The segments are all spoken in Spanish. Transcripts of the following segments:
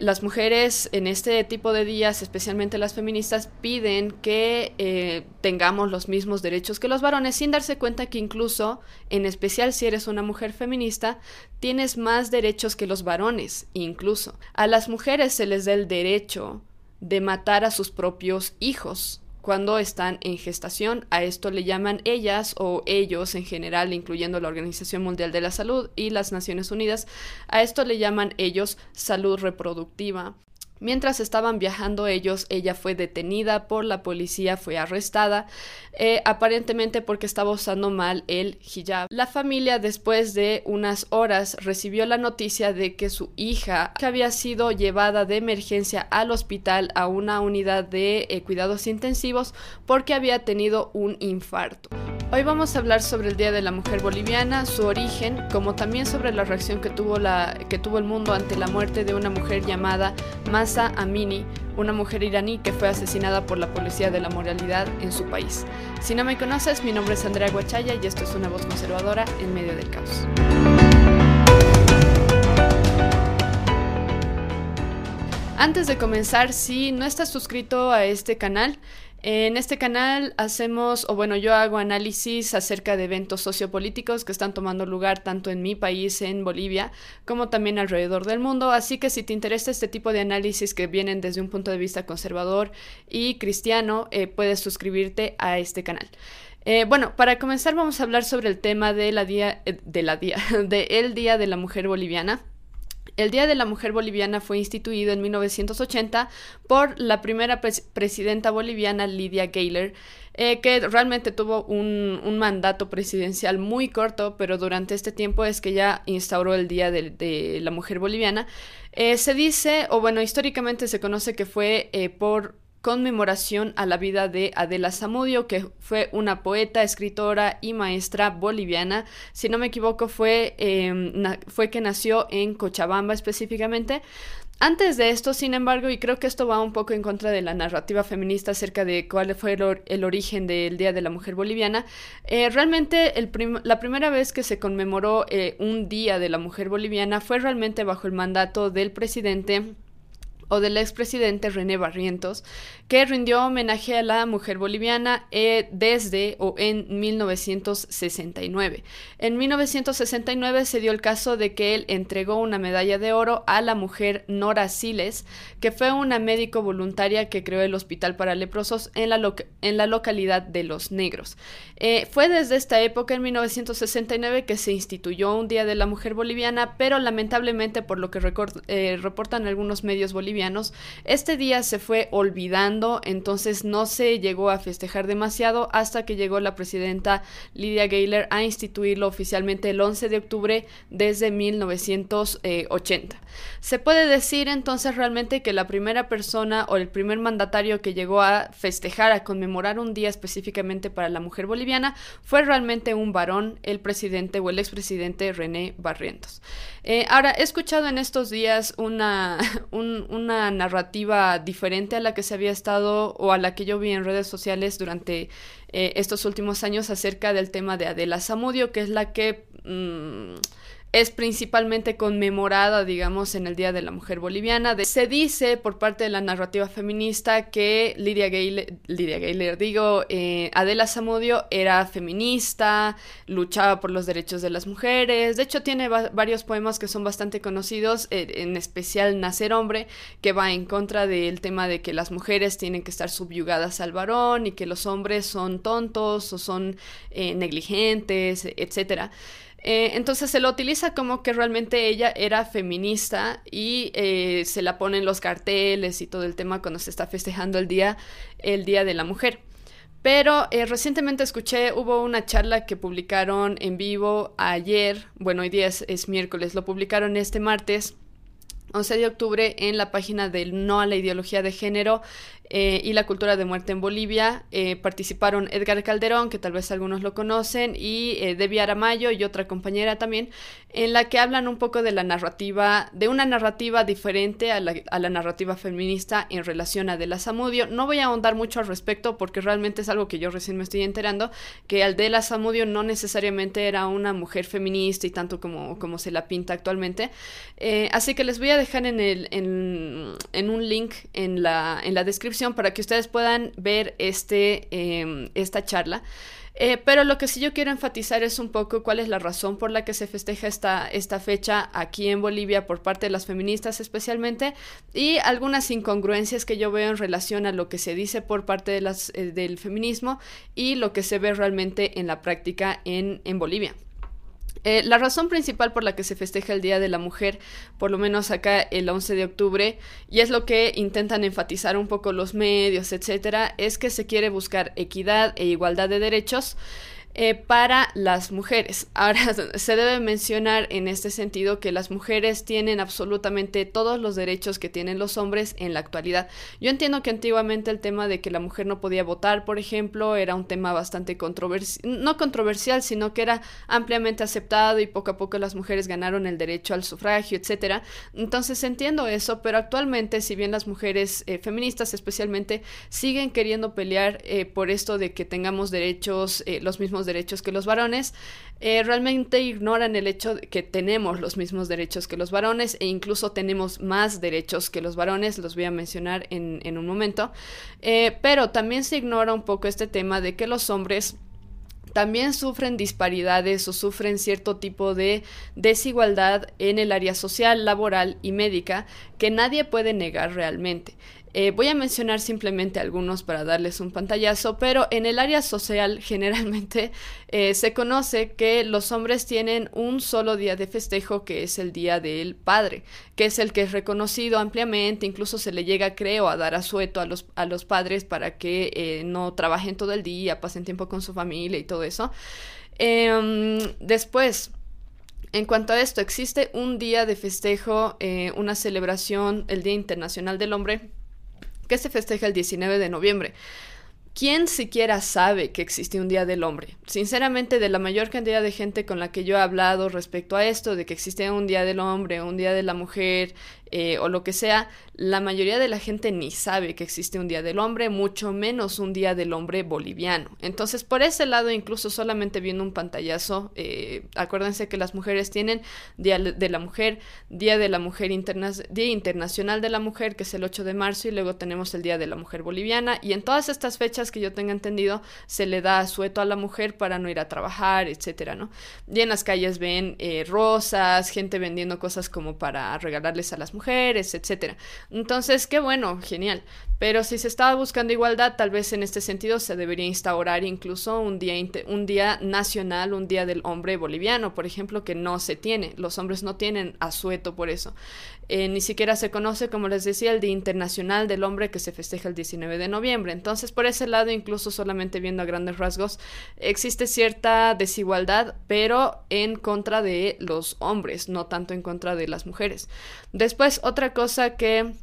las mujeres en este tipo de días, especialmente las feministas, piden que eh, tengamos los mismos derechos que los varones, sin darse cuenta que incluso, en especial si eres una mujer feminista, tienes más derechos que los varones, incluso. A las mujeres se les da el derecho de matar a sus propios hijos cuando están en gestación. A esto le llaman ellas o ellos en general, incluyendo la Organización Mundial de la Salud y las Naciones Unidas. A esto le llaman ellos salud reproductiva. Mientras estaban viajando ellos, ella fue detenida por la policía, fue arrestada, eh, aparentemente porque estaba usando mal el hijab. La familia después de unas horas recibió la noticia de que su hija había sido llevada de emergencia al hospital a una unidad de eh, cuidados intensivos porque había tenido un infarto. Hoy vamos a hablar sobre el Día de la Mujer Boliviana, su origen, como también sobre la reacción que tuvo, la, que tuvo el mundo ante la muerte de una mujer llamada Amini, una mujer iraní que fue asesinada por la policía de la moralidad en su país. Si no me conoces, mi nombre es Andrea Guachaya y esto es una voz conservadora en medio del caos. Antes de comenzar, si no estás suscrito a este canal, en este canal hacemos, o bueno, yo hago análisis acerca de eventos sociopolíticos que están tomando lugar tanto en mi país, en Bolivia, como también alrededor del mundo. Así que si te interesa este tipo de análisis que vienen desde un punto de vista conservador y cristiano, eh, puedes suscribirte a este canal. Eh, bueno, para comenzar vamos a hablar sobre el tema de la día, eh, de la día, de el Día de la Mujer Boliviana. El Día de la Mujer Boliviana fue instituido en 1980 por la primera presidenta boliviana Lidia Gayler, eh, que realmente tuvo un, mandato presidencial muy corto, pero durante este tiempo es que ya instauró el Día de, la Mujer Boliviana. Eh, se dice, o bueno, históricamente se conoce que fue eh, por conmemoración a la vida de Adela Zamudio, que fue una poeta, escritora y maestra boliviana. Si no me equivoco, fue, em, fue que nació en Cochabamba específicamente. Antes de esto, sin embargo, y creo que esto va un poco en contra de la narrativa feminista acerca de cuál fue el, origen del Día de la Mujer Boliviana, eh, realmente la primera vez que se conmemoró eh, un Día de la Mujer Boliviana fue realmente bajo el mandato del presidente o del expresidente René Barrientos, que rindió homenaje a la mujer boliviana eh, desde o en 1969. En 1969 se dio el caso de que él entregó una medalla de oro a la mujer Nora Siles, que fue una médico voluntaria que creó el Hospital para Leprosos en la, en la localidad de Los Negros. Eh, fue desde esta época, en 1969, que se instituyó un Día de la Mujer Boliviana, pero lamentablemente, por lo que eh, reportan algunos medios bolivianos, este día se fue olvidando entonces no se llegó a festejar demasiado hasta que llegó la presidenta Lidia Gayler a instituirlo oficialmente el 11 de octubre desde 1980. Se puede decir entonces realmente que la primera persona o el primer mandatario que llegó a festejar, a conmemorar un día específicamente para la mujer boliviana, fue realmente un varón, el presidente o el expresidente René Barrientos. Eh, ahora, he escuchado en estos días una, una narrativa diferente a la que se había estado o a la que yo vi en redes sociales durante eh, estos últimos años acerca del tema de Adela Zamudio, que es la que... Mm, es principalmente conmemorada, digamos, en el Día de la Mujer Boliviana. se dice por parte de la narrativa feminista que Lidia Gayler, Lidia Gayler digo, eh, Adela Zamudio era feminista, luchaba por los derechos de las mujeres. De hecho, tiene varios poemas que son bastante conocidos, eh, en especial Nacer Hombre, que va en contra del tema de que las mujeres tienen que estar subyugadas al varón y que los hombres son tontos o son eh, negligentes, etcétera. Eh, entonces se lo utiliza como que realmente ella era feminista y eh, se la pone en los carteles y todo el tema cuando se está festejando el día, el día de la mujer. Pero eh, recientemente escuché, hubo una charla que publicaron en vivo ayer, bueno, hoy día es miércoles, lo publicaron este martes 11 de octubre en la página del No a la Ideología de Género eh, y la Cultura de Muerte en Bolivia. Eh, participaron Edgar Calderón, que tal vez algunos lo conocen, y eh, Debbie Aramayo y otra compañera también, en la que hablan un poco de la narrativa, de una narrativa diferente a la, a la narrativa feminista en relación a De la Zamudio. No voy a ahondar mucho al respecto porque realmente es algo que yo recién me estoy enterando, que Aldela Zamudio no necesariamente era una mujer feminista y tanto como, como se la pinta actualmente. así que les voy a dejar en, el, en, un link en la, en la, descripción para que ustedes puedan ver este, em, esta charla. Eh, pero lo que sí yo quiero enfatizar es un poco cuál es la razón por la que se festeja esta, esta fecha aquí en Bolivia por parte de las feministas especialmente y algunas incongruencias que yo veo en relación a lo que se dice por parte de las, eh, del feminismo y lo que se ve realmente en la práctica en, en Bolivia. Eh, la razón principal por la que se festeja el Día de la Mujer, por lo menos acá el 11 de octubre, y es lo que intentan enfatizar un poco los medios, etcétera, es que se quiere buscar equidad e igualdad de derechos eh, para las mujeres. Ahora, se debe mencionar en este sentido que las mujeres tienen absolutamente todos los derechos que tienen los hombres en la actualidad. Yo entiendo que antiguamente el tema de que la mujer no podía votar, por ejemplo, era un tema bastante controversial, no controversial, sino que era ampliamente aceptado y poco a poco las mujeres ganaron el derecho al sufragio, etcétera. Entonces entiendo eso, pero actualmente, si bien las mujeres eh, feministas especialmente siguen queriendo pelear eh, por esto de que tengamos derechos, los mismos derechos que los varones, eh, realmente ignoran el hecho de que tenemos los mismos derechos que los varones e incluso tenemos más derechos que los varones, los voy a mencionar en, un momento, eh, pero también se ignora un poco este tema de que los hombres también sufren disparidades o sufren cierto tipo de desigualdad en el área social, laboral y médica que nadie puede negar realmente. Eh, voy a mencionar simplemente algunos para darles un pantallazo, pero en el área social generalmente eh, se conoce que los hombres tienen un solo día de festejo que es el Día del Padre, que es el que es reconocido ampliamente, incluso se le llega, creo, a dar asueto a los, a los padres para que eh, no trabajen todo el día, pasen tiempo con su familia y todo eso. Em, después, en cuanto a esto, existe un día de festejo, una celebración, el Día Internacional del Hombre, que se festeja el 19 de noviembre. ¿Quién siquiera sabe que existe un Día del Hombre? Sinceramente, de la mayor cantidad de gente con la que yo he hablado respecto a esto, de que existe un Día del Hombre, un Día de la Mujer, eh, o lo que sea, la mayoría de la gente ni sabe que existe un Día del Hombre, mucho menos un Día del Hombre boliviano. Entonces, por ese lado, incluso solamente viendo un pantallazo, eh, acuérdense que las mujeres tienen Día de la Mujer, Día de la Mujer Interna Día Internacional de la Mujer, que es el 8 de marzo, y luego tenemos el Día de la Mujer Boliviana, y en todas estas fechas que yo tenga entendido, se le da asueto a la mujer para no ir a trabajar, etcétera, ¿no? Y en las calles ven eh, rosas, gente vendiendo cosas como para regalarles a las mujeres, mujeres, etcétera. Entonces, qué bueno, genial. Pero si se estaba buscando igualdad, tal vez en este sentido se debería instaurar incluso un día, un día nacional, un día del hombre boliviano, por ejemplo, que no se tiene. Los hombres no tienen asueto por eso. Eh, ni siquiera se conoce, como les decía, el Día Internacional del Hombre que se festeja el 19 de noviembre. Entonces, por ese lado, incluso solamente viendo a grandes rasgos, existe cierta desigualdad, pero en contra de los hombres, no tanto en contra de las mujeres. Después, otra cosa que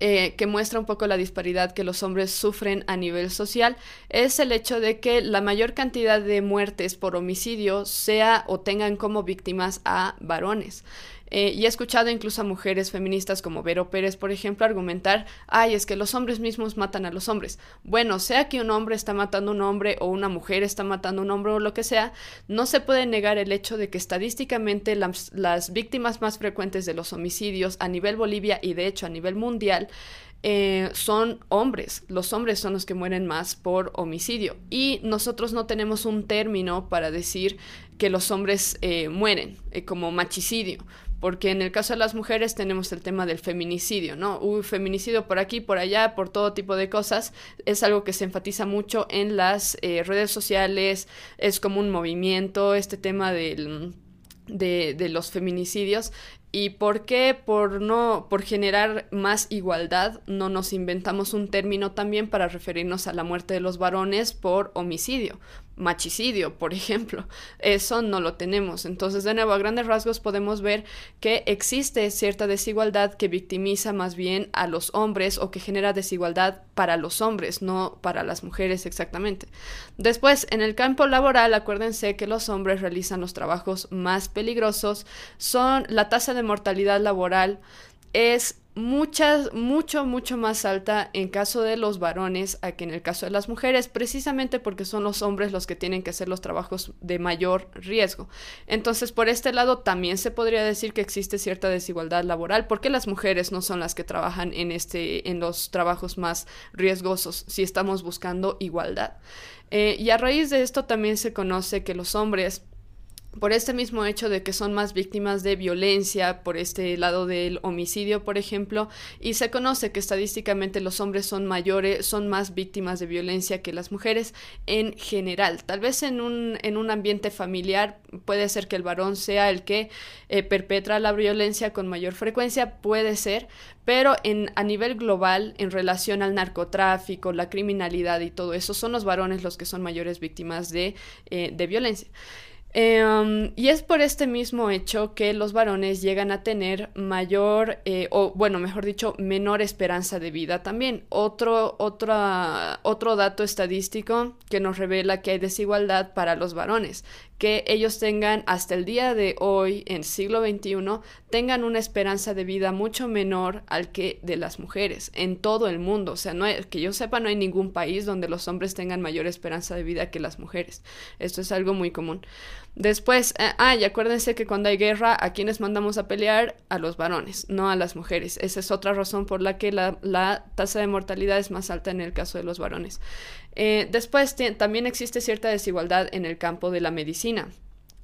eh, que muestra un poco la disparidad que los hombres sufren a nivel social es el hecho de que la mayor cantidad de muertes por homicidio sea o tengan como víctimas a varones. Eh, y he escuchado incluso a mujeres feministas como Vero Pérez, por ejemplo, argumentar, ay, es que los hombres mismos matan a los hombres. Bueno, sea que un hombre está matando a un hombre o una mujer está matando a un hombre o lo que sea, no se puede negar el hecho de que estadísticamente las, víctimas más frecuentes de los homicidios a nivel Bolivia y de hecho a nivel mundial eh, son hombres. Los hombres son los que mueren más por homicidio. Y nosotros no tenemos un término para decir que los hombres eh, mueren, como machicidio porque en el caso de las mujeres tenemos el tema del feminicidio, ¿no? Uy, feminicidio por aquí, por allá, por todo tipo de cosas. Es algo que se enfatiza mucho en las eh, redes sociales, es como un movimiento, este tema de, de los feminicidios ¿Y por qué? Por no, por generar más igualdad, no nos inventamos un término también para referirnos a la muerte de los varones por homicidio, machicidio, por ejemplo. Eso no lo tenemos. Entonces, de nuevo, a grandes rasgos podemos ver que existe cierta desigualdad que victimiza más bien a los hombres o que genera desigualdad para los hombres, no para las mujeres exactamente. Después, en el campo laboral, acuérdense que los hombres realizan los trabajos más peligrosos, son la tasa de mortalidad laboral es muchas, mucho, mucho más alta en caso de los varones a que en el caso de las mujeres, precisamente porque son los hombres los que tienen que hacer los trabajos de mayor riesgo. Entonces, por este lado, también se podría decir que existe cierta desigualdad laboral, porque las mujeres no son las que trabajan en, este, en los trabajos más riesgosos, si estamos buscando igualdad. Eh, y a raíz de esto también se conoce que los hombres por este mismo hecho de que son más víctimas de violencia, por este lado del homicidio, por ejemplo, y se conoce que estadísticamente los hombres son mayores, son más víctimas de violencia que las mujeres en general. Tal vez en un, en un ambiente familiar puede ser que el varón sea el que eh, perpetra la violencia con mayor frecuencia, puede ser, pero en, a nivel global, en relación al narcotráfico, la criminalidad y todo eso, son los varones los que son mayores víctimas de, eh, de violencia. Em, y es por este mismo hecho que los varones llegan a tener mayor, eh, o bueno, mejor dicho, menor esperanza de vida también. Otro, otro dato estadístico que nos revela que hay desigualdad para los varones, que ellos tengan hasta el día de hoy, en siglo XXI, tengan una esperanza de vida mucho menor al que de las mujeres en todo el mundo. O sea, no que yo sepa, no hay ningún país donde los hombres tengan mayor esperanza de vida que las mujeres. Esto es algo muy común. Después, eh, ah, y acuérdense que cuando hay guerra, ¿a quienes mandamos a pelear? A los varones, no a las mujeres. Esa es otra razón por la que la, la tasa de mortalidad es más alta en el caso de los varones. Eh, después también existe cierta desigualdad en el campo de la medicina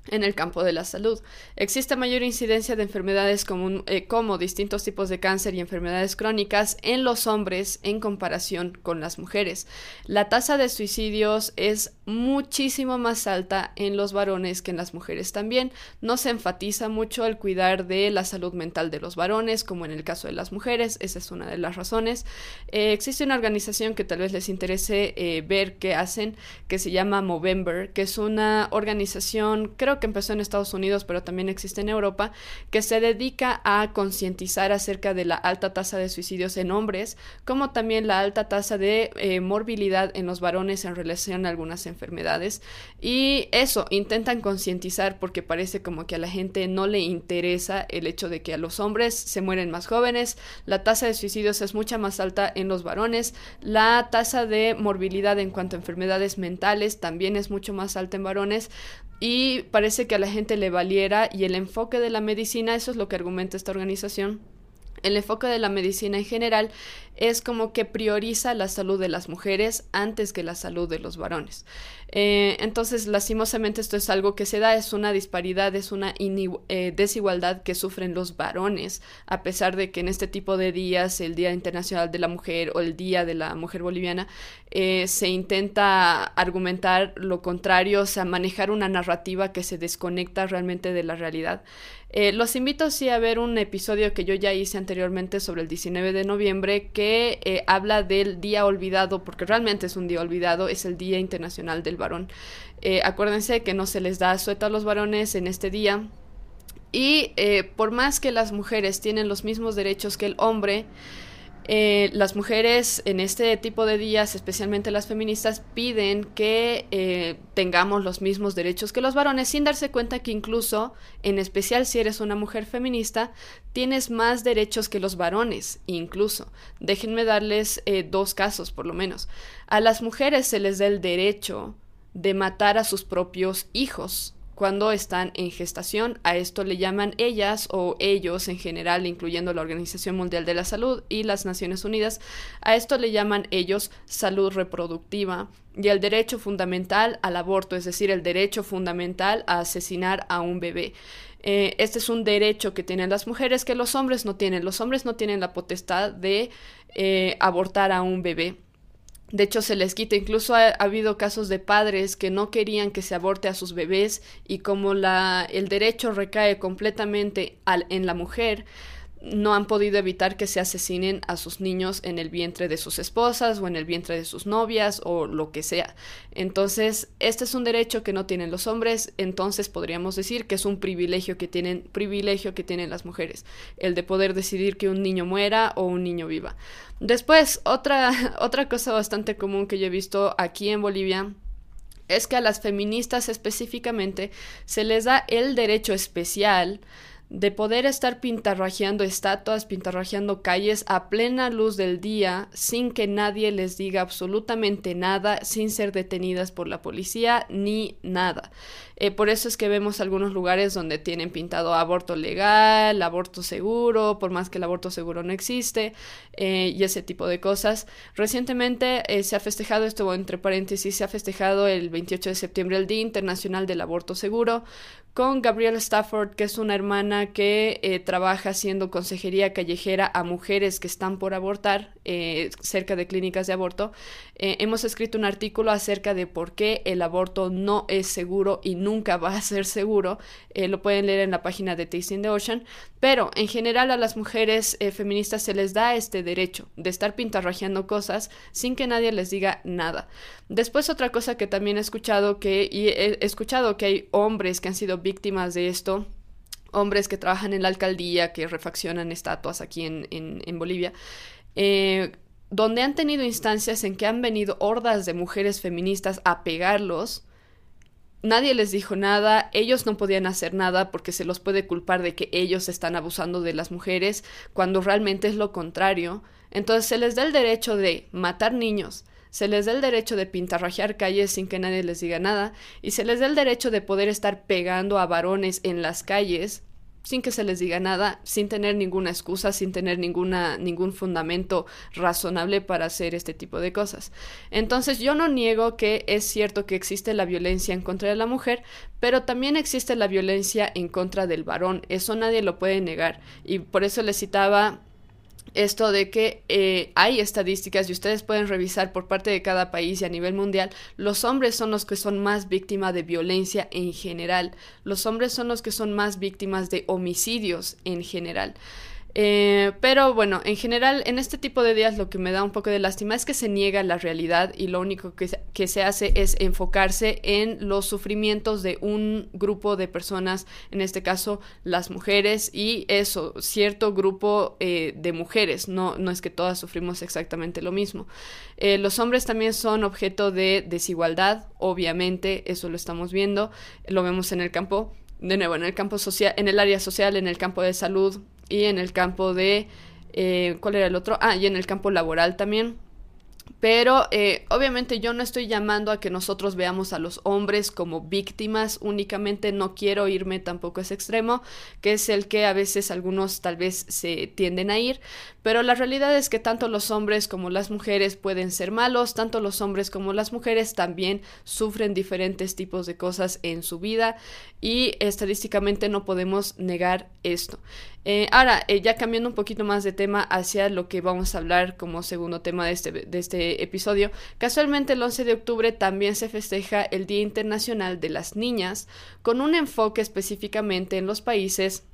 en el campo de la salud. Existe mayor incidencia de enfermedades como, eh, como, distintos tipos de cáncer y enfermedades crónicas en los hombres en comparación con las mujeres. La tasa de suicidios es muchísimo más alta en los varones que en las mujeres también. No se enfatiza mucho el cuidar de la salud mental de los varones como en el caso de las mujeres. Esa es una de las razones. Eh, existe una organización que tal vez les interese eh, ver qué hacen que se llama Movember, que es una organización creo que empezó en Estados Unidos, pero también existe en Europa, que se dedica a concientizar acerca de la alta tasa de suicidios en hombres, como también la alta tasa de eh, morbilidad en los varones en relación a algunas enfermedades. Y eso, intentan concientizar porque parece como que a la gente no le interesa el hecho de que a los hombres se mueren más jóvenes, la tasa de suicidios es mucha más alta en los varones, la tasa de morbilidad en cuanto a enfermedades mentales también es mucho más alta en varones, y parece que a la gente le valiera y el enfoque de la medicina, eso es lo que argumenta esta organización, el enfoque de la medicina en general es como que prioriza la salud de las mujeres antes que la salud de los varones. Eh, entonces, lastimosamente esto es algo que se da, es una disparidad, es una eh, desigualdad que sufren los varones, a pesar de que en este tipo de días, el Día Internacional de la Mujer o el Día de la Mujer Boliviana, eh, se intenta argumentar lo contrario, o sea, manejar una narrativa que se desconecta realmente de la realidad. los invito sí a ver un episodio que yo ya hice anteriormente sobre el 19 de noviembre que habla del día olvidado, porque realmente es un día olvidado, es el Día Internacional del varón. Eh, acuérdense que no se les da sueta a los varones en este día. Y eh, por más que las mujeres tienen los mismos derechos que el hombre, eh, las mujeres en este tipo de días, especialmente las feministas, piden que tengamos los mismos derechos que los varones, sin darse cuenta que incluso, en especial si eres una mujer feminista, tienes más derechos que los varones, incluso. Déjenme darles dos casos, por lo menos. A las mujeres se les da el derecho de matar a sus propios hijos cuando están en gestación. A esto le llaman ellas o ellos en general, incluyendo la Organización Mundial de la Salud y las Naciones Unidas. A esto le llaman ellos salud reproductiva y el derecho fundamental al aborto, es decir, el derecho fundamental a asesinar a un bebé. Eh, este es un derecho que tienen las mujeres que los hombres no tienen. Los hombres no tienen la potestad de eh, abortar a un bebé. De hecho, se les quita. Incluso ha, habido casos de padres que no querían que se aborte a sus bebés y como la, el derecho recae completamente al, en la mujer, no han podido evitar que se asesinen a sus niños en el vientre de sus esposas o en el vientre de sus novias o lo que sea. Entonces, este es un derecho que no tienen los hombres, entonces podríamos decir que es un privilegio que tienen privilegio que tienen las mujeres, el de poder decidir que un niño muera o un niño viva. Después, otra otra cosa bastante común que yo he visto aquí en Bolivia es que a las feministas específicamente se les da el derecho especial de poder estar pintarrajeando estatuas, pintarrajeando calles a plena luz del día, sin que nadie les diga absolutamente nada, sin ser detenidas por la policía ni nada. Eh, por eso es que vemos algunos lugares donde tienen pintado aborto legal, aborto seguro, por más que el aborto seguro no existe, eh, y ese tipo de cosas. Recientemente eh, se ha festejado, esto entre paréntesis, se ha festejado el 28 de septiembre el Día Internacional del Aborto Seguro, con Gabrielle Stafford, que es una hermana que trabaja haciendo consejería callejera a mujeres que están por abortar eh, cerca de clínicas de aborto. Eh, hemos escrito un artículo acerca de por qué el aborto no es seguro y nunca va a ser seguro. lo pueden leer en la página de Tasting the Ocean. Pero en general a las mujeres feministas se les da este derecho de estar pintarrajeando cosas sin que nadie les diga nada. Después otra cosa que también he escuchado que y he escuchado que hay hombres que han sido víctimas de esto, hombres que trabajan en la alcaldía, que refaccionan estatuas aquí en, Bolivia, eh, donde han tenido instancias en que han venido hordas de mujeres feministas a pegarlos. Nadie les dijo nada, ellos no podían hacer nada porque se los puede culpar de que ellos están abusando de las mujeres, cuando realmente es lo contrario. Entonces se les da el derecho de matar niños, se les da el derecho de pintarrajear calles sin que nadie les diga nada, y se les da el derecho de poder estar pegando a varones en las calles sin que se les diga nada, sin tener ninguna excusa, sin tener ninguna, ningún fundamento razonable para hacer este tipo de cosas. Entonces yo no niego que es cierto que existe la violencia en contra de la mujer, pero también existe la violencia en contra del varón, eso nadie lo puede negar, y por eso les citaba esto de que eh, hay estadísticas y ustedes pueden revisar por parte de cada país y a nivel mundial, los hombres son los que son más víctimas de violencia en general, los hombres son los que son más víctimas de homicidios en general. Eh, pero bueno, en general, en este tipo de días lo que me da un poco de lástima es que se niega la realidad y lo único que se, que se hace es enfocarse en los sufrimientos de un grupo de personas, en este caso las mujeres, y eso, cierto grupo eh, de mujeres, no, no es que todas sufrimos exactamente lo mismo. Eh, los hombres también son objeto de desigualdad, obviamente, eso lo estamos viendo, lo vemos en el campo de nuevo, en el campo social, en el área social, en el campo de salud y en el campo de, eh, ¿cuál era el otro? Ah, y en el campo laboral también. Pero eh, obviamente yo no estoy llamando a que nosotros veamos a los hombres como víctimas únicamente, no quiero irme tampoco a ese extremo, que es el que a veces algunos tal vez se tienden a ir, pero la realidad es que tanto los hombres como las mujeres pueden ser malos, tanto los hombres como las mujeres también sufren diferentes tipos de cosas en su vida y estadísticamente no podemos negar esto. Eh, ahora, eh, ya cambiando un poquito más de tema hacia lo que vamos a hablar como segundo tema de este, de este episodio, casualmente el 11 de octubre también se festeja el Día Internacional de las Niñas, con un enfoque específicamente en los países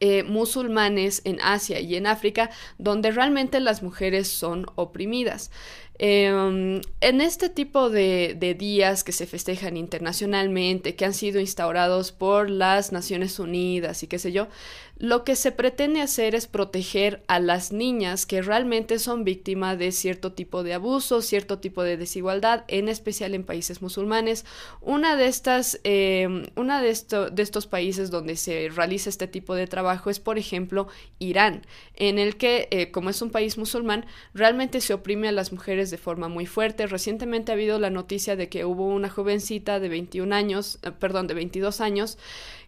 eh, musulmanes en Asia y en África, donde realmente las mujeres son oprimidas. Em, en este tipo de, de, días que se festejan internacionalmente, que han sido instaurados por las Naciones Unidas y qué sé yo, lo que se pretende hacer es proteger a las niñas que realmente son víctimas de cierto tipo de abuso, cierto tipo de desigualdad, en especial en países musulmanes. Una de estas, eh, una de, estos países donde se realiza este tipo de trabajo es, por ejemplo, Irán, en el que, eh, como es un país musulmán, realmente se oprime a las mujeres de forma muy fuerte. Recientemente ha habido la noticia de que hubo una jovencita de 21 años, eh, perdón, de 22 años,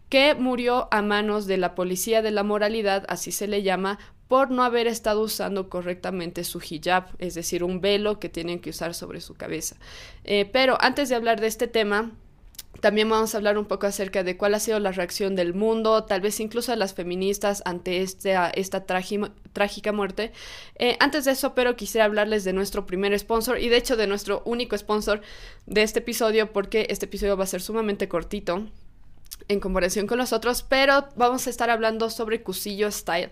que murió a manos de la policía de la moralidad, así se le llama, por no haber estado usando correctamente su hijab, es decir, un velo que tienen que usar sobre su cabeza. Eh, pero antes de hablar de este tema, también vamos a hablar un poco acerca de cuál ha sido la reacción del mundo, tal vez incluso de las feministas ante esta, esta trágica muerte. Eh, antes de eso, pero quisiera hablarles de nuestro primer sponsor y de hecho de nuestro único sponsor de este episodio porque este episodio va a ser sumamente cortito en comparación con los otros, pero vamos a estar hablando sobre Cusillo Style.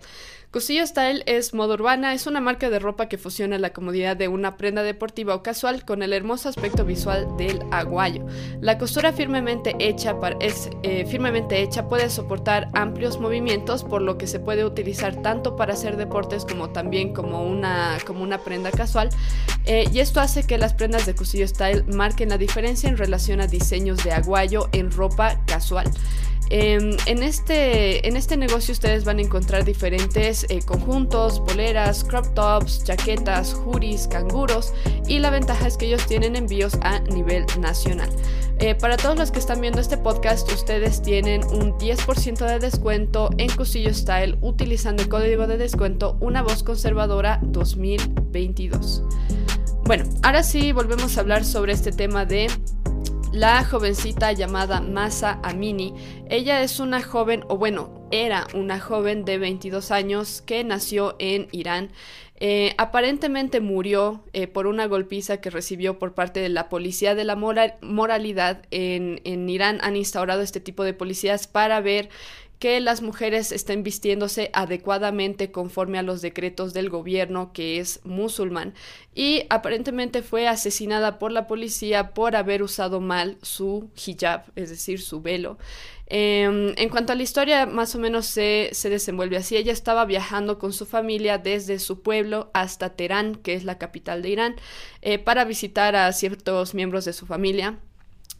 Cusillo Style es moda urbana, es una marca de ropa que fusiona la comodidad de una prenda deportiva o casual con el hermoso aspecto visual del aguayo. La costura firmemente hecha, eh, puede soportar amplios movimientos, por lo que se puede utilizar tanto para hacer deportes como también como una, como una prenda casual. Eh, y esto hace que las prendas de Cusillo Style marquen la diferencia en relación a diseños de aguayo en ropa casual. Em, en, este, en este negocio ustedes van a encontrar diferentes eh, conjuntos, poleras, crop tops, chaquetas, juris, canguros y la ventaja es que ellos tienen envíos a nivel nacional. Eh, para todos los que están viendo este podcast, ustedes tienen un 10% de descuento en Cusillo Style utilizando el código de descuento Una Voz Conservadora 2022. Bueno, ahora sí volvemos a hablar sobre este tema de la jovencita llamada Masa Amini. Ella es una joven, o bueno, era una joven de 22 años que nació en Irán. Eh, aparentemente murió eh, por una golpiza que recibió por parte de la policía de la moralidad. En, en Irán han instaurado este tipo de policías para ver que las mujeres estén vistiéndose adecuadamente conforme a los decretos del gobierno que es musulmán y aparentemente fue asesinada por la policía por haber usado mal su hijab, es decir, su velo. Em, en cuanto a la historia, más o menos se, desenvuelve así. Ella estaba viajando con su familia desde su pueblo hasta Teherán, que es la capital de Irán, eh, para visitar a ciertos miembros de su familia.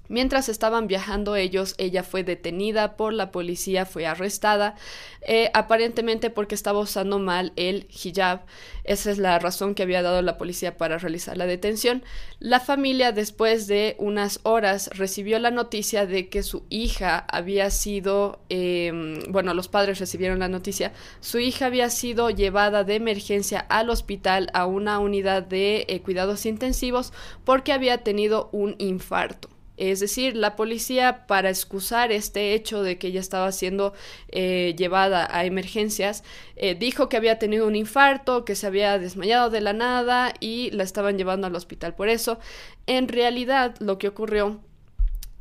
Mientras estaban viajando ellos, ella fue detenida por la policía, fue arrestada, eh, aparentemente porque estaba usando mal el hijab. Esa es la razón que había dado la policía para realizar la detención. La familia, después de unas horas, recibió la noticia de que su hija había sido, em, bueno, los padres recibieron la noticia, su hija había sido llevada de emergencia al hospital a una unidad de eh, cuidados intensivos porque había tenido un infarto. Es decir, la policía, para excusar este hecho de que ella estaba siendo eh, llevada a emergencias, eh, dijo que había tenido un infarto, que se había desmayado de la nada y la estaban llevando al hospital por eso. En realidad, lo que ocurrió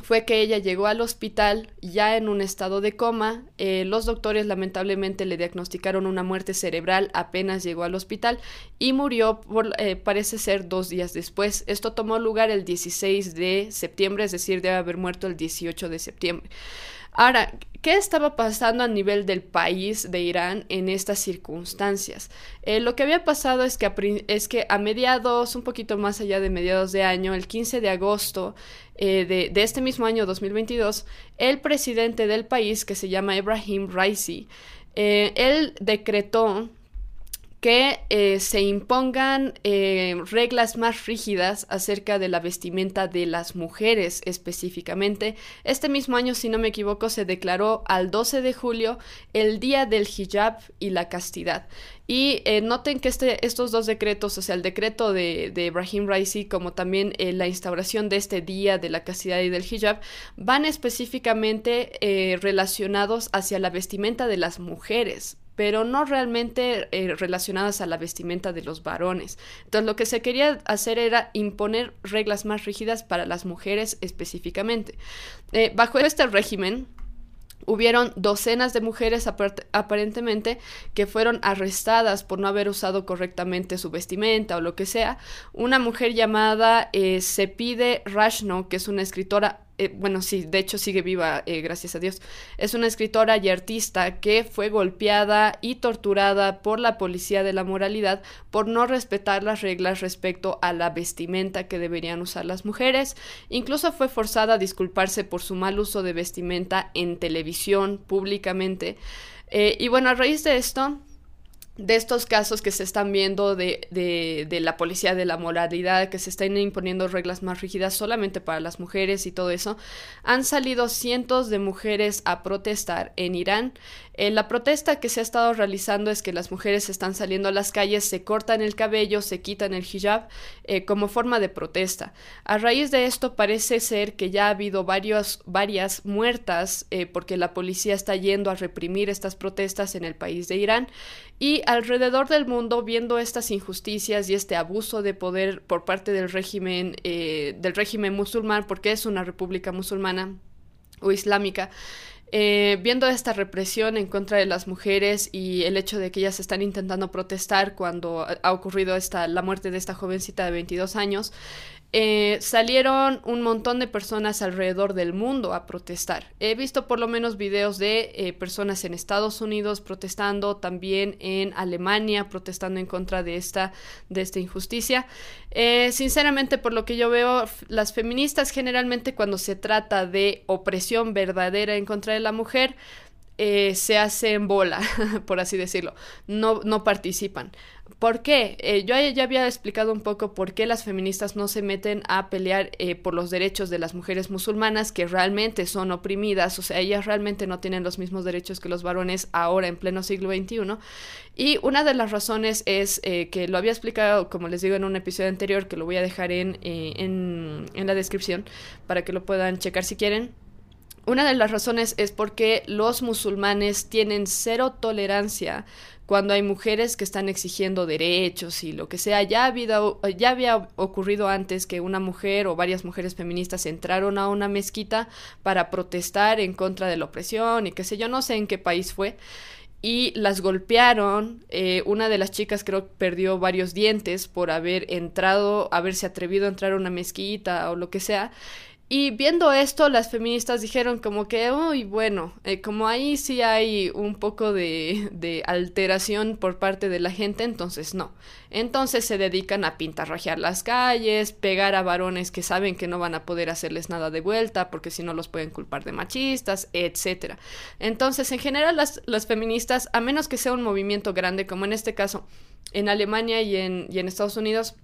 fue que ella llegó al hospital ya en un estado de coma. Eh, los doctores lamentablemente le diagnosticaron una muerte cerebral apenas llegó al hospital y murió, por, eh, parece ser, dos días después. Esto tomó lugar el 16 de septiembre, es decir, debe haber muerto el 18 de septiembre. Ahora, ¿qué estaba pasando a nivel del país de Irán en estas circunstancias? Eh, lo que había pasado es que, a, es que a mediados, un poquito más allá de mediados de año, el 15 de agosto eh, de, este mismo año 2022, el presidente del país, que se llama Ibrahim Raisi, eh, él decretó que eh, se impongan eh, reglas más rígidas acerca de la vestimenta de las mujeres específicamente. Este mismo año, si no me equivoco, se declaró al 12 de julio el Día del Hijab y la Castidad. Y eh, noten que este, estos dos decretos, o sea, el decreto de, de Ibrahim Raisi, como también la instauración de este Día de la Castidad y del Hijab, van específicamente relacionados hacia la vestimenta de las mujeres pero no realmente eh, relacionadas a la vestimenta de los varones. Entonces lo que se quería hacer era imponer reglas más rígidas para las mujeres específicamente. Eh, bajo este régimen, Hubieron docenas de mujeres aparentemente que fueron arrestadas por no haber usado correctamente su vestimenta o lo que sea. Una mujer llamada eh, Sepide Rashno, que es una escritora eh, bueno, sí, de hecho sigue viva, eh, gracias a Dios. Es una escritora y artista que fue golpeada y torturada por la policía de la moralidad por no respetar las reglas respecto a la vestimenta que deberían usar las mujeres. Incluso fue forzada a disculparse por su mal uso de vestimenta en televisión públicamente. Eh, y bueno, a raíz de esto, de estos casos que se están viendo de, de, de, la policía de la moralidad, que se están imponiendo reglas más rígidas solamente para las mujeres y todo eso, han salido cientos de mujeres a protestar en Irán eh, la protesta que se ha estado realizando es que las mujeres están saliendo a las calles, se cortan el cabello, se quitan el hijab eh, como forma de protesta. A raíz de esto parece ser que ya ha habido varias muertas eh, porque la policía está yendo a reprimir estas protestas en el país de Irán y alrededor del mundo viendo estas injusticias y este abuso de poder por parte del régimen del régimen musulmán porque es una república musulmana o islámica eh, viendo esta represión en contra de las mujeres y el hecho de que ellas están intentando protestar cuando ha ocurrido esta, la muerte de esta jovencita de 22 años, eh, salieron un montón de personas alrededor del mundo a protestar. He visto por lo menos videos de eh, personas en Estados Unidos protestando, también en Alemania protestando en contra de esta, de esta injusticia. Eh, sinceramente, por lo que yo veo, las feministas generalmente cuando se trata de opresión verdadera en contra de la mujer, se hacen bola, por así decirlo, no, no participan. ¿Por qué? Eh, yo ya había explicado un poco por qué las feministas no se meten a pelear eh, por los derechos de las mujeres musulmanas que realmente son oprimidas, o sea, ellas realmente no tienen los mismos derechos que los varones ahora en pleno siglo XXI. Y una de las razones es eh, que lo había explicado, como les digo, en un episodio anterior, que lo voy a dejar en, en, en la descripción para que lo puedan checar si quieren. Una de las razones es porque los musulmanes tienen cero tolerancia cuando hay mujeres que están exigiendo derechos y lo que sea. Ya, ya había ocurrido antes que una mujer o varias mujeres feministas entraron a una mezquita para protestar en contra de la opresión y qué sé yo, no sé en qué país fue. Y las golpearon. Eh, una de las chicas creo que perdió varios dientes por haber entrado, haberse atrevido a entrar a una mezquita o lo que sea. Y viendo esto, las feministas dijeron como que, uy, bueno, eh, como ahí sí hay un poco de, alteración por parte de la gente, entonces no. Entonces se dedican a pintarrajear las calles, pegar a varones que saben que no van a poder hacerles nada de vuelta porque si no los pueden culpar de machistas, etc. Entonces, en general, las, feministas, a menos que sea un movimiento grande, como en este caso en Alemania y en Estados Unidos,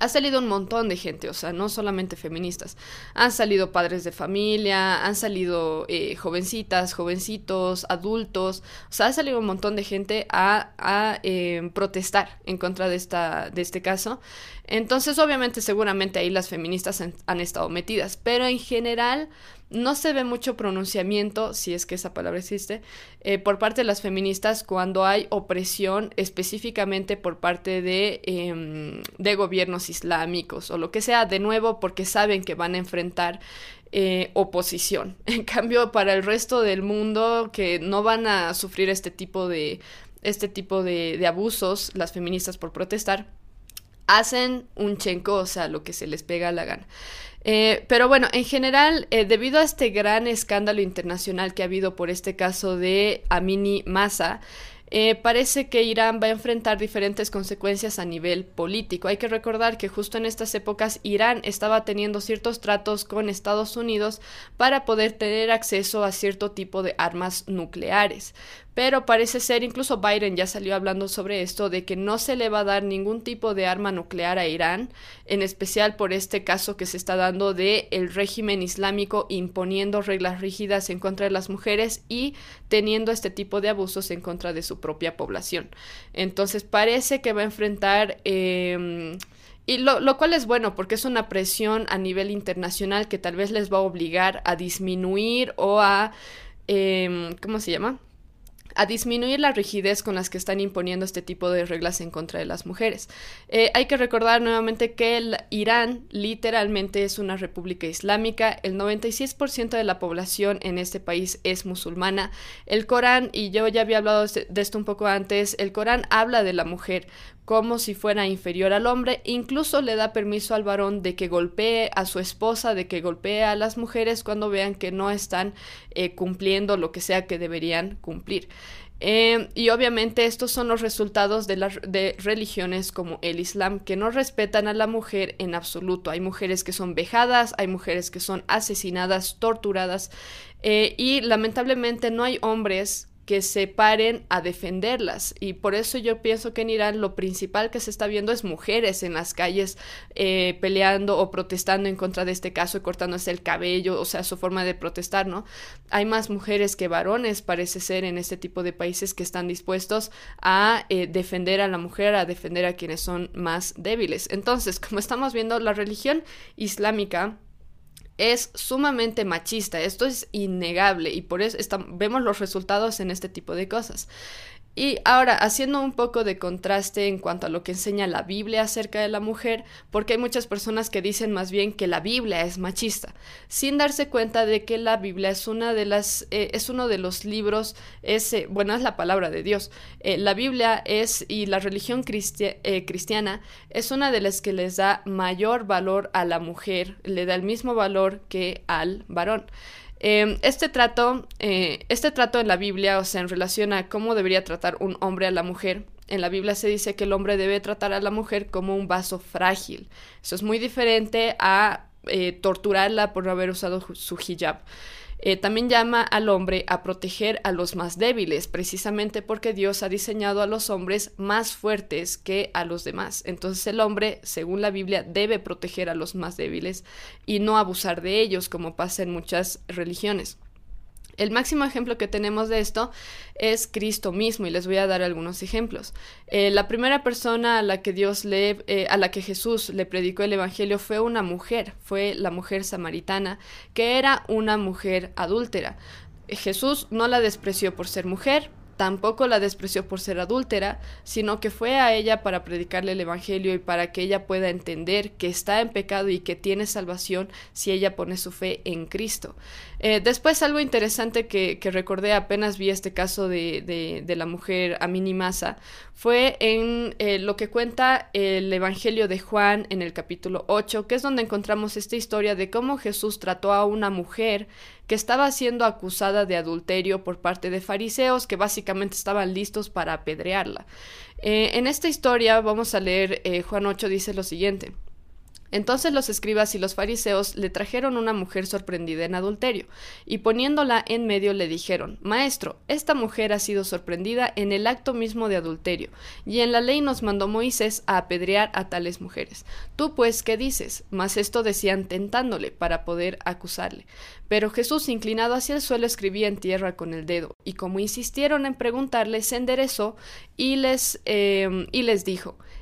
ha salido un montón de gente, o sea, no solamente feministas. Han salido padres de familia, han salido eh, jovencitas, jovencitos, adultos. O sea, ha salido un montón de gente a, a eh, protestar en contra de, esta, de este caso. Entonces, obviamente, seguramente ahí las feministas han estado metidas. Pero en general, no se ve mucho pronunciamiento, si es que esa palabra existe, eh, por parte de las feministas cuando hay opresión específicamente por parte de, em, de gobiernos islámicos o lo que sea, de nuevo porque saben que van a enfrentar eh, oposición. En cambio, para el resto del mundo que no van a sufrir este tipo de, este tipo de, de abusos, las feministas por protestar, hacen un chenco, o sea, lo que se les pega la gana. Eh, pero bueno, en general, eh, debido a este gran escándalo internacional que ha habido por este caso de Amini Massa, eh, parece que Irán va a enfrentar diferentes consecuencias a nivel político. Hay que recordar que justo en estas épocas Irán estaba teniendo ciertos tratos con Estados Unidos para poder tener acceso a cierto tipo de armas nucleares pero parece ser, incluso Biden ya salió hablando sobre esto, de que no se le va a dar ningún tipo de arma nuclear a Irán, en especial por este caso que se está dando de el régimen islámico imponiendo reglas rígidas en contra de las mujeres y teniendo este tipo de abusos en contra de su propia población. Entonces parece que va a enfrentar... Em, y lo, lo, cual es bueno porque es una presión a nivel internacional que tal vez les va a obligar a disminuir o a... Eh, ¿Cómo se llama? A disminuir la rigidez con las que están imponiendo este tipo de reglas en contra de las mujeres. Eh, hay que recordar nuevamente que el Irán literalmente es una república islámica, el 96% de la población en este país es musulmana. El Corán, y yo ya había hablado de esto un poco antes, el Corán habla de la mujer como si fuera inferior al hombre, incluso le da permiso al varón de que golpee a su esposa, de que golpee a las mujeres cuando vean que no están eh, cumpliendo lo que sea que deberían cumplir. Eh, y obviamente estos son los resultados de, de religiones como el Islam, que no respetan a la mujer en absoluto. Hay mujeres que son vejadas, hay mujeres que son asesinadas, torturadas, eh, y lamentablemente no hay hombres que se paren a defenderlas. Y por eso yo pienso que en Irán lo principal que se está viendo es mujeres en las calles eh, peleando o protestando en contra de este caso y cortándose el cabello, o sea, su forma de protestar, ¿no? Hay más mujeres que varones, parece ser, en este tipo de países que están dispuestos a eh, defender a la mujer, a defender a quienes son más débiles. Entonces, como estamos viendo, la religión islámica es sumamente machista. Esto es innegable y por eso vemos los resultados en este tipo de cosas. Y ahora, haciendo un poco de contraste en cuanto a lo que enseña la Biblia acerca de la mujer, porque hay muchas personas que dicen más bien que la Biblia es machista, sin darse cuenta de que la Biblia es una de las, eh, es uno de los libros, es, eh, bueno, es la palabra de Dios. Eh, la Biblia es, y la religión cristiana, es una de las que les da mayor valor a la mujer, le da el mismo valor que al varón. Em, este trato, eh, este trato en la Biblia, o sea, en relación a cómo debería tratar un hombre a la mujer, en la Biblia se dice que el hombre debe tratar a la mujer como un vaso frágil. Eso es muy diferente a eh, torturarla por no haber usado su hijab. Eh, también llama al hombre a proteger a los más débiles, precisamente porque Dios ha diseñado a los hombres más fuertes que a los demás. Entonces el hombre, según la Biblia, debe proteger a los más débiles y no abusar de ellos, como pasa en muchas religiones. El máximo ejemplo que tenemos de esto es Cristo mismo y les voy a dar algunos ejemplos. Eh, la primera persona a la que Dios le, eh, a la que Jesús le predicó el evangelio fue una mujer, fue la mujer samaritana, que era una mujer adúltera. Jesús no la despreció por ser mujer, tampoco la despreció por ser adúltera, sino que fue a ella para predicarle el Evangelio y para que ella pueda entender que está en pecado y que tiene salvación si ella pone su fe en Cristo. Eh, después algo interesante que, recordé apenas vi este caso de, de, la mujer Aminimasa fue en eh, lo que cuenta el Evangelio de Juan en el capítulo 8, que es donde encontramos esta historia de cómo Jesús trató a una mujer que estaba siendo acusada de adulterio por parte de fariseos que básicamente estaban listos para apedrearla. Eh, en esta historia vamos a leer eh, Juan 8 dice lo siguiente. Entonces los escribas y los fariseos le trajeron una mujer sorprendida en adulterio, y poniéndola en medio le dijeron, Maestro, esta mujer ha sido sorprendida en el acto mismo de adulterio, y en la ley nos mandó Moisés a apedrear a tales mujeres. Tú pues, ¿qué dices? Mas esto decían tentándole para poder acusarle. Pero Jesús, inclinado hacia el suelo, escribía en tierra con el dedo, y como insistieron en preguntarle, se enderezó y les, eh, y les dijo,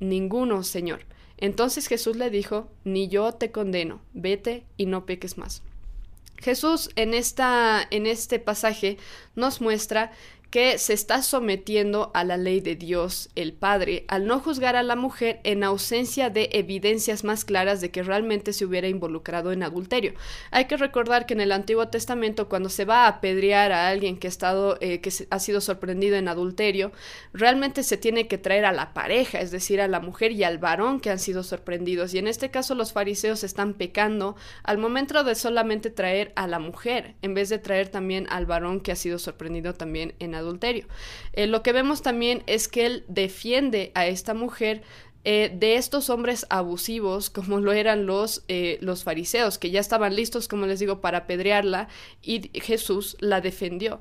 Ninguno, Señor. Entonces Jesús le dijo, Ni yo te condeno, vete y no peques más. Jesús en, esta, en este pasaje nos muestra que se está sometiendo a la ley de Dios, el Padre, al no juzgar a la mujer en ausencia de evidencias más claras de que realmente se hubiera involucrado en adulterio. Hay que recordar que en el Antiguo Testamento, cuando se va a apedrear a alguien que ha, estado, eh, que ha sido sorprendido en adulterio, realmente se tiene que traer a la pareja, es decir, a la mujer y al varón que han sido sorprendidos. Y en este caso los fariseos están pecando al momento de solamente traer a la mujer, en vez de traer también al varón que ha sido sorprendido también en adulterio adulterio. Eh, lo que vemos también es que él defiende a esta mujer eh, de estos hombres abusivos como lo eran los, eh, los fariseos, que ya estaban listos, como les digo, para apedrearla y Jesús la defendió.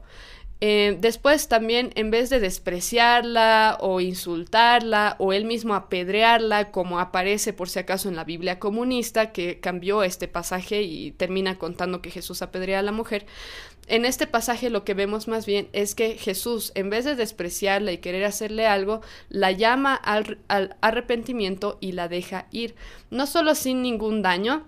Después también, en vez de despreciarla o insultarla o él mismo apedrearla, como aparece por si acaso en la Biblia comunista, que cambió este pasaje y termina contando que Jesús apedrea a la mujer, en este pasaje lo que vemos más bien es que Jesús, en vez de despreciarla y querer hacerle algo, la llama al, arrepentimiento y la deja ir, no solo sin ningún daño,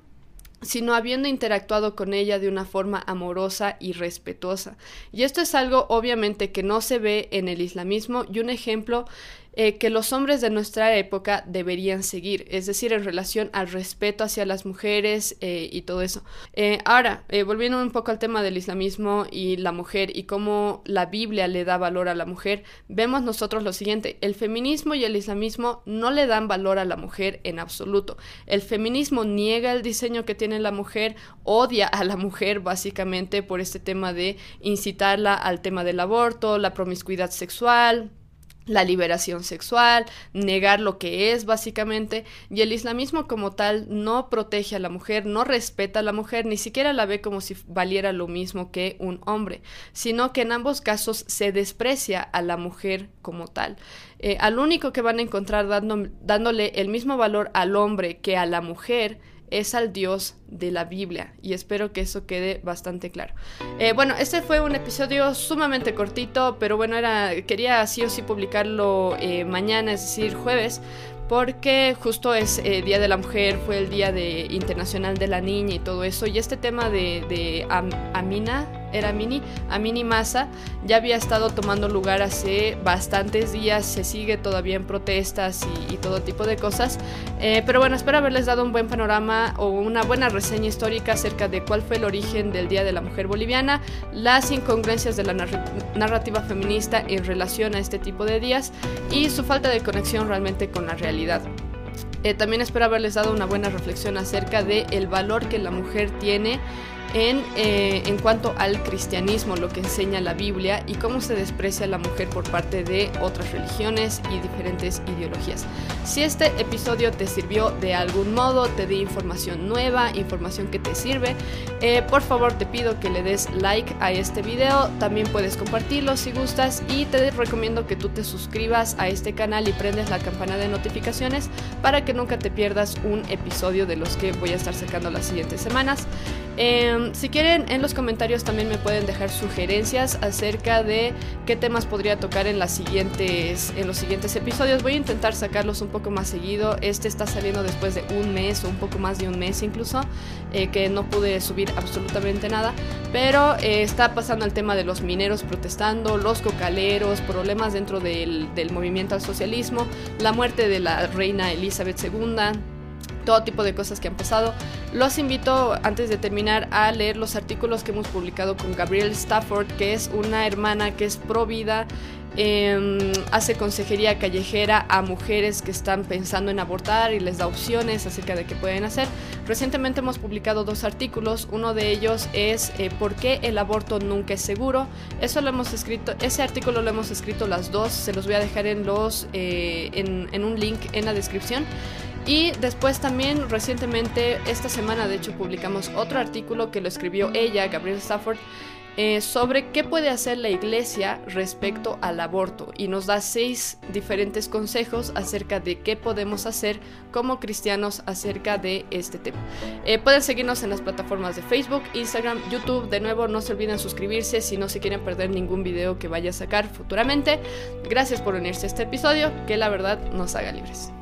sino habiendo interactuado con ella de una forma amorosa y respetuosa. Y esto es algo obviamente que no se ve en el islamismo y un ejemplo eh, que los hombres de nuestra época deberían seguir, es decir, en relación al respeto hacia las mujeres eh, y todo eso. Eh, ahora, volviendo un poco al tema del islamismo y la mujer y cómo la Biblia le da valor a la mujer, vemos nosotros lo siguiente, el feminismo y el islamismo no le dan valor a la mujer en absoluto. El feminismo niega el diseño que tiene la mujer, odia a la mujer básicamente por este tema de incitarla al tema del aborto, la promiscuidad sexual, la liberación sexual, negar lo que es básicamente, y el islamismo como tal no protege a la mujer, no respeta a la mujer, ni siquiera la ve como si valiera lo mismo que un hombre, sino que en ambos casos se desprecia a la mujer como tal. Eh, al único que van a encontrar dándole el mismo valor al hombre que a la mujer, es al Dios de la Biblia y espero que eso quede bastante claro. Eh, bueno, este fue un episodio sumamente cortito, pero bueno, era, quería sí o sí publicarlo eh, mañana, es decir, jueves, porque justo es eh, Día de la Mujer, fue el Día de, Internacional de la Niña y todo eso, y este tema de, de Amina, era Mini, Amini Massa, ya había estado tomando lugar hace bastantes días, se sigue todavía en protestas y, todo tipo de cosas, eh, pero bueno, espero haberles dado un buen panorama o una buena reseña histórica acerca de cuál fue el origen del Día de la Mujer Boliviana, las incongruencias de la narrativa feminista en relación a este tipo de días y su falta de conexión realmente con la realidad. Eh, también espero haberles dado una buena reflexión acerca del el valor que la mujer tiene en, eh, en cuanto al cristianismo, lo que enseña la Biblia y cómo se desprecia a la mujer por parte de otras religiones y diferentes ideologías. Si este episodio te sirvió de algún modo, te di información nueva, información que te sirve, eh, por favor te pido que le des like a este video, también puedes compartirlo si gustas y te recomiendo que tú te suscribas a este canal y prendes la campana de notificaciones para que nunca te pierdas un episodio de los que voy a estar sacando las siguientes semanas. Si quieren, en los comentarios también me pueden dejar sugerencias acerca de qué temas podría tocar en, los siguientes episodios. Voy a intentar sacarlos un poco más seguido. Este está saliendo después de un mes o un poco más de un mes incluso, eh, que no pude subir absolutamente nada. Pero eh, está pasando el tema de los mineros protestando, los cocaleros, problemas dentro del movimiento al socialismo, la muerte de la reina Elizabeth II todo tipo de cosas que han pasado. Los invito, antes de terminar, a leer los artículos que hemos publicado con Gabrielle Stafford, que es una hermana que es pro vida. Em, hace consejería callejera a mujeres que están pensando en abortar y les da opciones acerca de qué pueden hacer. Recientemente hemos publicado dos artículos, uno de ellos es eh, ¿Por qué el aborto nunca es seguro? Eso lo hemos escrito, ese artículo lo hemos escrito las dos, se los voy a dejar en, los, eh, en, en un link en la descripción. Y después también recientemente, esta semana de hecho, publicamos otro artículo que lo escribió ella, Gabrielle Stafford, eh, sobre qué puede hacer la iglesia respecto al aborto y nos da seis diferentes consejos acerca de qué podemos hacer como cristianos acerca de este tema. Eh, pueden seguirnos en las plataformas de Facebook, Instagram, YouTube. De nuevo, no se olviden suscribirse si no se quieren perder ningún video que vaya a sacar futuramente. Gracias por unirse a este episodio, que la verdad nos haga libres.